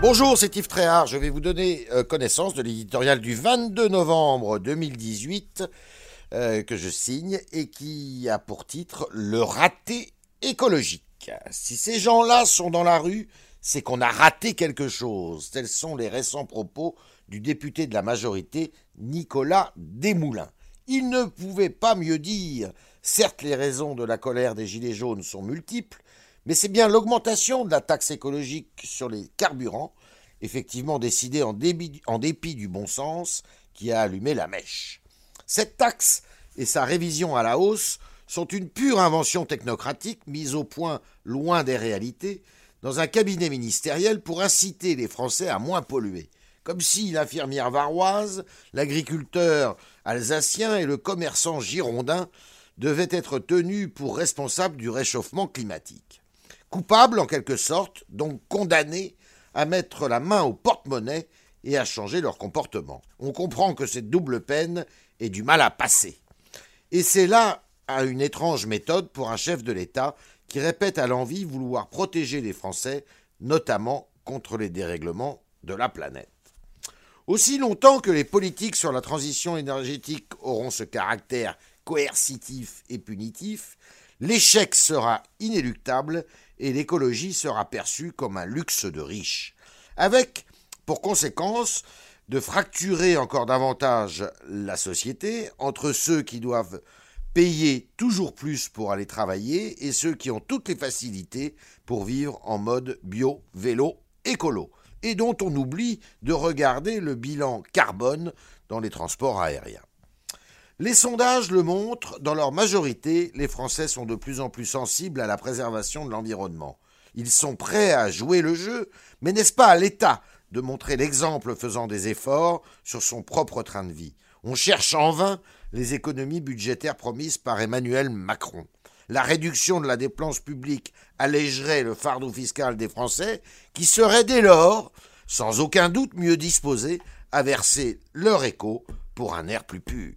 Bonjour, c'est Yves Tréhard. Je vais vous donner euh, connaissance de l'éditorial du 22 novembre 2018 euh, que je signe et qui a pour titre Le raté écologique. Si ces gens-là sont dans la rue, c'est qu'on a raté quelque chose. Tels sont les récents propos du député de la majorité, Nicolas Desmoulins. Il ne pouvait pas mieux dire. Certes, les raisons de la colère des Gilets jaunes sont multiples, mais c'est bien l'augmentation de la taxe écologique sur les carburants, effectivement décidée en, dépit du bon sens, qui a allumé la mèche. Cette taxe et sa révision à la hausse sont une pure invention technocratique mise au point loin des réalités dans un cabinet ministériel pour inciter les Français à moins polluer comme si l'infirmière varoise, l'agriculteur alsacien et le commerçant girondin devaient être tenus pour responsables du réchauffement climatique. Coupables en quelque sorte, donc condamnés à mettre la main au porte-monnaie et à changer leur comportement. On comprend que cette double peine est du mal à passer. Et c'est là une étrange méthode pour un chef de l'État qui répète à l'envie vouloir protéger les Français, notamment contre les dérèglements de la planète. Aussi longtemps que les politiques sur la transition énergétique auront ce caractère coercitif et punitif, l'échec sera inéluctable et l'écologie sera perçue comme un luxe de riches, avec pour conséquence de fracturer encore davantage la société entre ceux qui doivent payer toujours plus pour aller travailler et ceux qui ont toutes les facilités pour vivre en mode bio, vélo, écolo et dont on oublie de regarder le bilan carbone dans les transports aériens. Les sondages le montrent, dans leur majorité, les Français sont de plus en plus sensibles à la préservation de l'environnement. Ils sont prêts à jouer le jeu, mais n'est-ce pas à l'État de montrer l'exemple faisant des efforts sur son propre train de vie? On cherche en vain les économies budgétaires promises par Emmanuel Macron la réduction de la dépense publique allégerait le fardeau fiscal des Français, qui seraient dès lors, sans aucun doute, mieux disposés à verser leur écho pour un air plus pur.